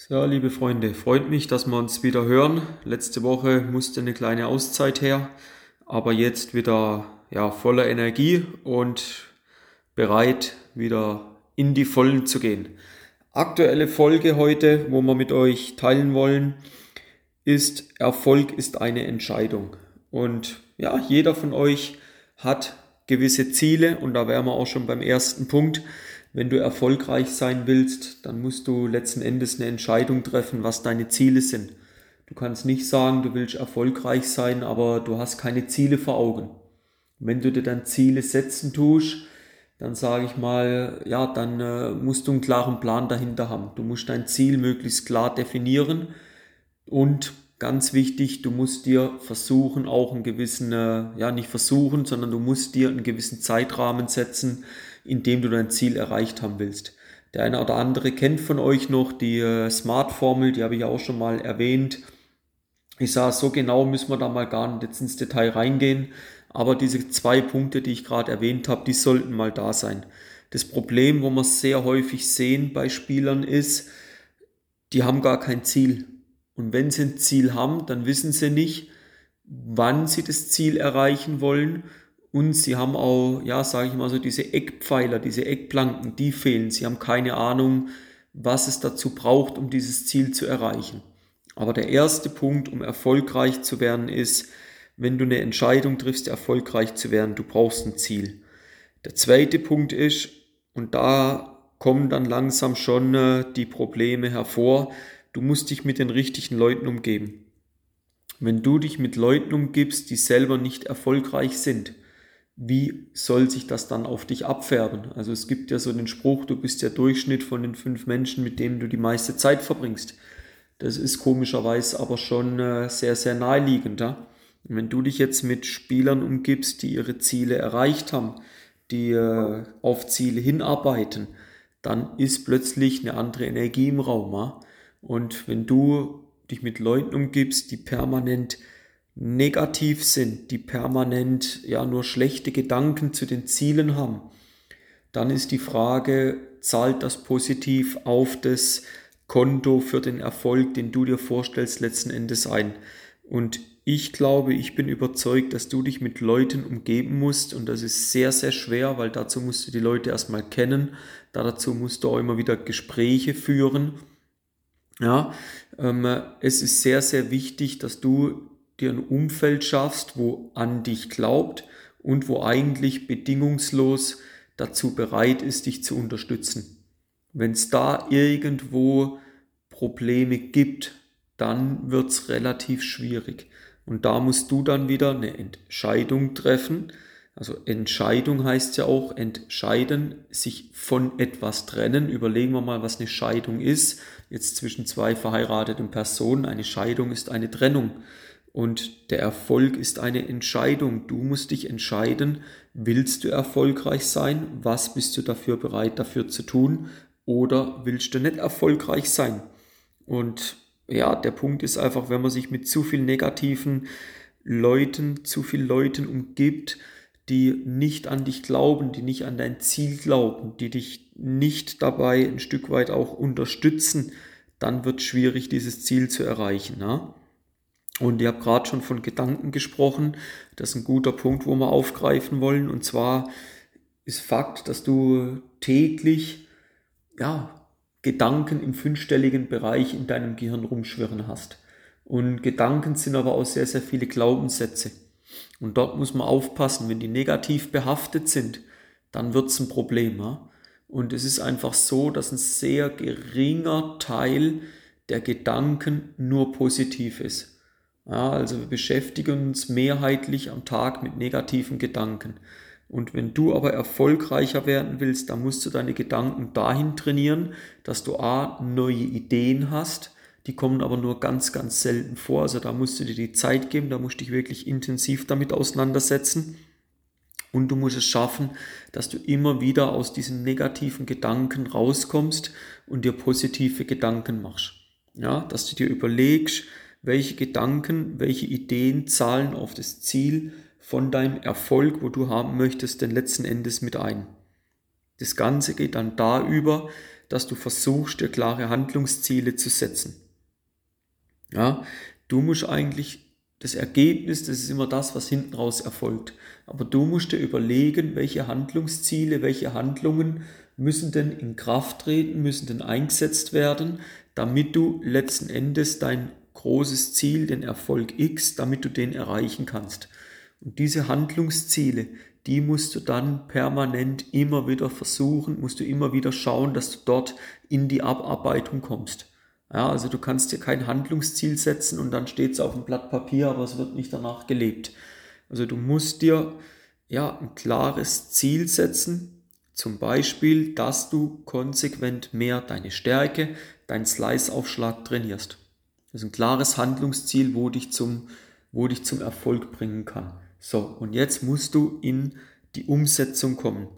So, liebe Freunde, freut mich, dass wir uns wieder hören. Letzte Woche musste eine kleine Auszeit her, aber jetzt wieder ja, voller Energie und bereit, wieder in die Vollen zu gehen. Aktuelle Folge heute, wo wir mit euch teilen wollen, ist Erfolg ist eine Entscheidung. Und ja, jeder von euch hat gewisse Ziele und da wären wir auch schon beim ersten Punkt wenn du erfolgreich sein willst, dann musst du letzten Endes eine Entscheidung treffen, was deine Ziele sind. Du kannst nicht sagen, du willst erfolgreich sein, aber du hast keine Ziele vor Augen. Wenn du dir dann Ziele setzen tust, dann sage ich mal, ja, dann äh, musst du einen klaren Plan dahinter haben. Du musst dein Ziel möglichst klar definieren und ganz wichtig, du musst dir versuchen, auch einen gewissen, äh, ja, nicht versuchen, sondern du musst dir einen gewissen Zeitrahmen setzen, in dem du dein Ziel erreicht haben willst. Der eine oder andere kennt von euch noch die äh, Smart-Formel, die habe ich auch schon mal erwähnt. Ich sage, so genau müssen wir da mal gar nicht ins Detail reingehen, aber diese zwei Punkte, die ich gerade erwähnt habe, die sollten mal da sein. Das Problem, wo wir sehr häufig sehen bei Spielern ist, die haben gar kein Ziel. Und wenn sie ein Ziel haben, dann wissen sie nicht, wann sie das Ziel erreichen wollen und sie haben auch, ja, sage ich mal so, diese Eckpfeiler, diese Eckplanken, die fehlen. Sie haben keine Ahnung, was es dazu braucht, um dieses Ziel zu erreichen. Aber der erste Punkt, um erfolgreich zu werden, ist, wenn du eine Entscheidung triffst, erfolgreich zu werden, du brauchst ein Ziel. Der zweite Punkt ist, und da kommen dann langsam schon äh, die Probleme hervor, du musst dich mit den richtigen Leuten umgeben. Wenn du dich mit Leuten umgibst, die selber nicht erfolgreich sind, wie soll sich das dann auf dich abfärben? Also es gibt ja so den Spruch, du bist der Durchschnitt von den fünf Menschen, mit denen du die meiste Zeit verbringst. Das ist komischerweise aber schon äh, sehr, sehr naheliegend. Ja? Wenn du dich jetzt mit Spielern umgibst, die ihre Ziele erreicht haben, die äh, auf Ziele hinarbeiten, dann ist plötzlich eine andere Energie im Raum. Ja? Und wenn du dich mit Leuten umgibst, die permanent negativ sind, die permanent ja nur schlechte Gedanken zu den Zielen haben, dann ist die Frage, zahlt das positiv auf das Konto für den Erfolg, den du dir vorstellst, letzten Endes ein? Und ich glaube, ich bin überzeugt, dass du dich mit Leuten umgeben musst und das ist sehr, sehr schwer, weil dazu musst du die Leute erstmal kennen, dazu musst du auch immer wieder Gespräche führen. Ja, ähm, es ist sehr, sehr wichtig, dass du dir ein Umfeld schaffst, wo an dich glaubt und wo eigentlich bedingungslos dazu bereit ist, dich zu unterstützen. Wenn es da irgendwo Probleme gibt, dann wird es relativ schwierig. Und da musst du dann wieder eine Entscheidung treffen. Also Entscheidung heißt ja auch entscheiden, sich von etwas trennen. Überlegen wir mal, was eine Scheidung ist. Jetzt zwischen zwei verheirateten Personen. Eine Scheidung ist eine Trennung. Und der Erfolg ist eine Entscheidung. Du musst dich entscheiden, willst du erfolgreich sein? Was bist du dafür bereit dafür zu tun? Oder willst du nicht erfolgreich sein? Und ja, der Punkt ist einfach, wenn man sich mit zu viel negativen Leuten, zu viel Leuten umgibt, die nicht an dich glauben, die nicht an dein Ziel glauben, die dich nicht dabei ein Stück weit auch unterstützen, dann wird es schwierig, dieses Ziel zu erreichen. Ne? Und ihr habt gerade schon von Gedanken gesprochen. Das ist ein guter Punkt, wo wir aufgreifen wollen. Und zwar ist Fakt, dass du täglich ja, Gedanken im fünfstelligen Bereich in deinem Gehirn rumschwirren hast. Und Gedanken sind aber auch sehr, sehr viele Glaubenssätze. Und dort muss man aufpassen, wenn die negativ behaftet sind, dann wird es ein Problem. Ja? Und es ist einfach so, dass ein sehr geringer Teil der Gedanken nur positiv ist. Ja, also wir beschäftigen uns mehrheitlich am Tag mit negativen Gedanken. Und wenn du aber erfolgreicher werden willst, dann musst du deine Gedanken dahin trainieren, dass du A, neue Ideen hast, die kommen aber nur ganz, ganz selten vor. Also da musst du dir die Zeit geben, da musst du dich wirklich intensiv damit auseinandersetzen. Und du musst es schaffen, dass du immer wieder aus diesen negativen Gedanken rauskommst und dir positive Gedanken machst. Ja, dass du dir überlegst, welche Gedanken, welche Ideen zahlen auf das Ziel von deinem Erfolg, wo du haben möchtest, denn letzten Endes mit ein. Das Ganze geht dann da über, dass du versuchst, dir klare Handlungsziele zu setzen. Ja, du musst eigentlich das Ergebnis, das ist immer das, was hinten raus erfolgt. Aber du musst dir überlegen, welche Handlungsziele, welche Handlungen müssen denn in Kraft treten, müssen denn eingesetzt werden, damit du letzten Endes dein großes Ziel, den Erfolg X, damit du den erreichen kannst. Und diese Handlungsziele, die musst du dann permanent immer wieder versuchen, musst du immer wieder schauen, dass du dort in die Abarbeitung kommst. Ja, also du kannst dir kein Handlungsziel setzen und dann steht es auf dem Blatt Papier, aber es wird nicht danach gelebt. Also du musst dir ja ein klares Ziel setzen, zum Beispiel, dass du konsequent mehr deine Stärke, deinen Slice-Aufschlag trainierst. Das ist ein klares Handlungsziel, wo dich zum, wo dich zum Erfolg bringen kann. So, und jetzt musst du in die Umsetzung kommen.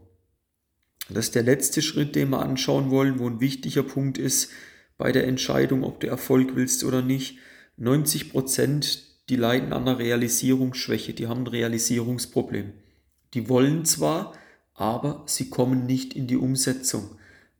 Das ist der letzte Schritt, den wir anschauen wollen, wo ein wichtiger Punkt ist, bei der Entscheidung, ob du Erfolg willst oder nicht. 90 Prozent, die leiden an einer Realisierungsschwäche, die haben ein Realisierungsproblem. Die wollen zwar, aber sie kommen nicht in die Umsetzung.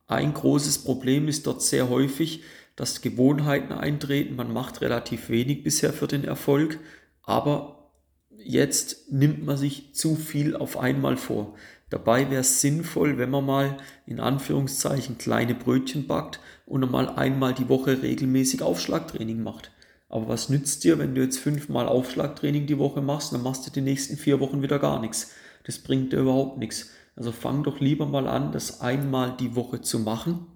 Ein großes Problem ist dort sehr häufig, dass Gewohnheiten eintreten. Man macht relativ wenig bisher für den Erfolg, aber jetzt nimmt man sich zu viel auf einmal vor. Dabei wäre es sinnvoll, wenn man mal in Anführungszeichen kleine Brötchen backt und mal einmal die Woche regelmäßig Aufschlagtraining macht. Aber was nützt dir, wenn du jetzt fünfmal Aufschlagtraining die Woche machst, dann machst du die nächsten vier Wochen wieder gar nichts. Das bringt dir überhaupt nichts. Also fang doch lieber mal an, das einmal die Woche zu machen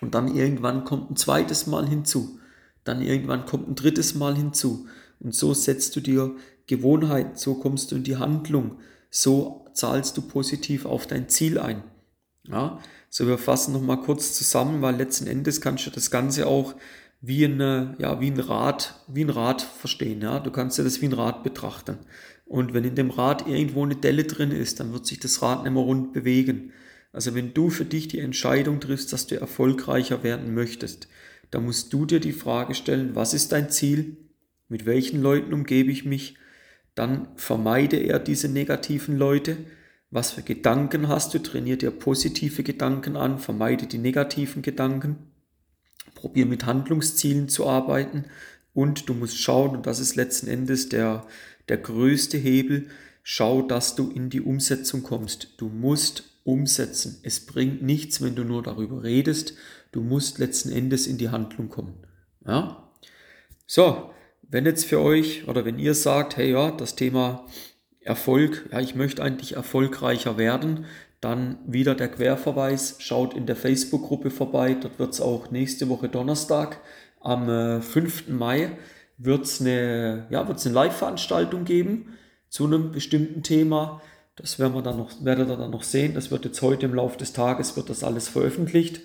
und dann irgendwann kommt ein zweites Mal hinzu. Dann irgendwann kommt ein drittes Mal hinzu. Und so setzt du dir Gewohnheit, so kommst du in die Handlung, so zahlst du positiv auf dein Ziel ein. Ja, so wir fassen nochmal kurz zusammen, weil letzten Endes kannst du das Ganze auch wie, eine, ja, wie ein Rad, wie ein Rad verstehen. Ja? Du kannst dir das wie ein Rad betrachten. Und wenn in dem Rad irgendwo eine Delle drin ist, dann wird sich das Rad nicht mehr rund bewegen. Also wenn du für dich die Entscheidung triffst, dass du erfolgreicher werden möchtest, dann musst du dir die Frage stellen, was ist dein Ziel? Mit welchen Leuten umgebe ich mich? Dann vermeide er diese negativen Leute. Was für Gedanken hast du? Trainier dir positive Gedanken an, vermeide die negativen Gedanken. Probier mit Handlungszielen zu arbeiten und du musst schauen, und das ist letzten Endes der, der größte Hebel, schau, dass du in die Umsetzung kommst. Du musst umsetzen. Es bringt nichts, wenn du nur darüber redest. Du musst letzten Endes in die Handlung kommen. Ja? So, wenn jetzt für euch oder wenn ihr sagt, hey ja, das Thema Erfolg, ja, ich möchte eigentlich erfolgreicher werden, dann wieder der Querverweis, schaut in der Facebook-Gruppe vorbei, dort wird es auch nächste Woche Donnerstag am äh, 5. Mai wird es eine, ja, eine Live-Veranstaltung geben zu einem bestimmten Thema. Das werden wir dann noch, werdet ihr dann noch sehen. Das wird jetzt heute im Laufe des Tages, wird das alles veröffentlicht.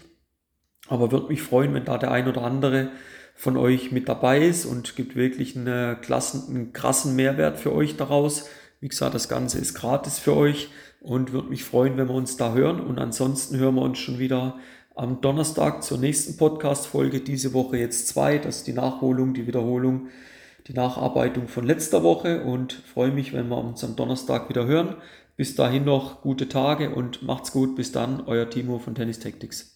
Aber würde mich freuen, wenn da der ein oder andere von euch mit dabei ist und gibt wirklich einen, Klassen, einen krassen Mehrwert für euch daraus. Wie gesagt, das Ganze ist gratis für euch und würde mich freuen, wenn wir uns da hören. Und ansonsten hören wir uns schon wieder am Donnerstag zur nächsten Podcast-Folge. Diese Woche jetzt zwei. Das ist die Nachholung, die Wiederholung, die Nacharbeitung von letzter Woche und freue mich, wenn wir uns am Donnerstag wieder hören. Bis dahin noch gute Tage und macht's gut. Bis dann, euer Timo von Tennis Tactics.